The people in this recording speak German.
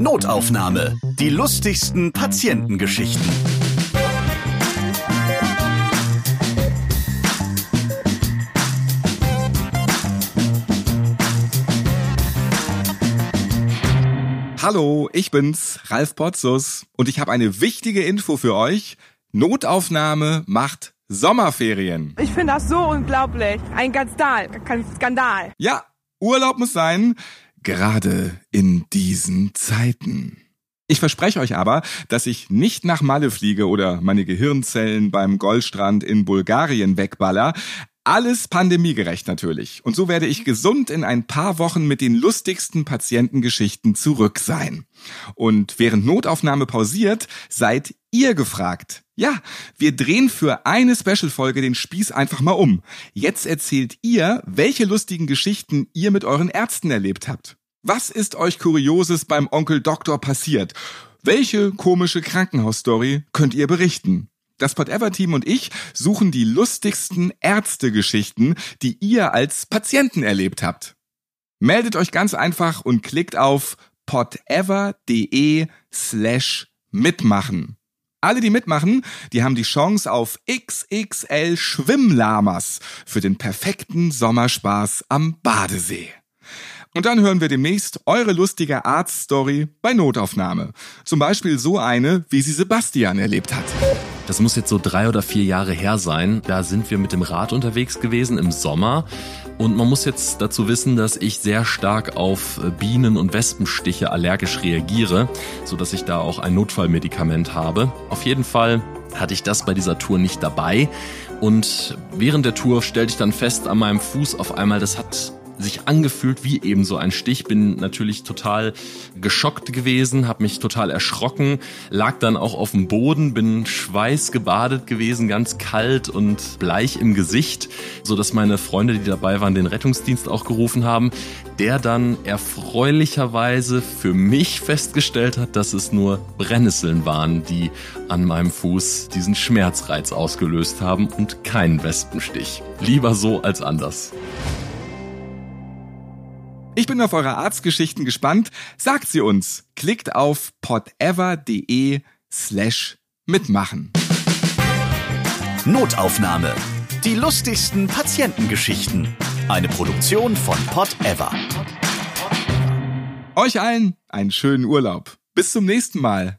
Notaufnahme. Die lustigsten Patientengeschichten. Hallo, ich bin's, Ralf Potzus, und ich habe eine wichtige Info für euch. Notaufnahme macht Sommerferien. Ich finde das so unglaublich. Ein Skandal. Kein Skandal. Ja, Urlaub muss sein, gerade in diesen Zeiten. Ich verspreche euch aber, dass ich nicht nach Malle fliege oder meine Gehirnzellen beim Goldstrand in Bulgarien wegballer. Alles pandemiegerecht natürlich. Und so werde ich gesund in ein paar Wochen mit den lustigsten Patientengeschichten zurück sein. Und während Notaufnahme pausiert, seid ihr gefragt. Ja, wir drehen für eine Special-Folge den Spieß einfach mal um. Jetzt erzählt ihr, welche lustigen Geschichten ihr mit euren Ärzten erlebt habt. Was ist euch Kurioses beim Onkel Doktor passiert? Welche komische Krankenhausstory könnt ihr berichten? Das Pot-Ever-Team und ich suchen die lustigsten Ärztegeschichten, die ihr als Patienten erlebt habt. Meldet euch ganz einfach und klickt auf potever.de slash mitmachen. Alle, die mitmachen, die haben die Chance auf XXL Schwimmlamas für den perfekten Sommerspaß am Badesee. Und dann hören wir demnächst eure lustige Arztstory bei Notaufnahme. Zum Beispiel so eine, wie sie Sebastian erlebt hat. Das muss jetzt so drei oder vier Jahre her sein. Da sind wir mit dem Rad unterwegs gewesen im Sommer. Und man muss jetzt dazu wissen, dass ich sehr stark auf Bienen- und Wespenstiche allergisch reagiere, so dass ich da auch ein Notfallmedikament habe. Auf jeden Fall hatte ich das bei dieser Tour nicht dabei. Und während der Tour stellte ich dann fest an meinem Fuß auf einmal, das hat sich angefühlt wie eben so ein Stich. Bin natürlich total geschockt gewesen, habe mich total erschrocken, lag dann auch auf dem Boden, bin schweißgebadet gewesen, ganz kalt und bleich im Gesicht, so dass meine Freunde, die dabei waren, den Rettungsdienst auch gerufen haben, der dann erfreulicherweise für mich festgestellt hat, dass es nur Brennnesseln waren, die an meinem Fuß diesen Schmerzreiz ausgelöst haben und keinen Wespenstich. Lieber so als anders. Ich bin auf eure Arztgeschichten gespannt. Sagt sie uns. Klickt auf podever.de slash mitmachen. Notaufnahme. Die lustigsten Patientengeschichten. Eine Produktion von Pod Ever. Euch allen einen schönen Urlaub. Bis zum nächsten Mal.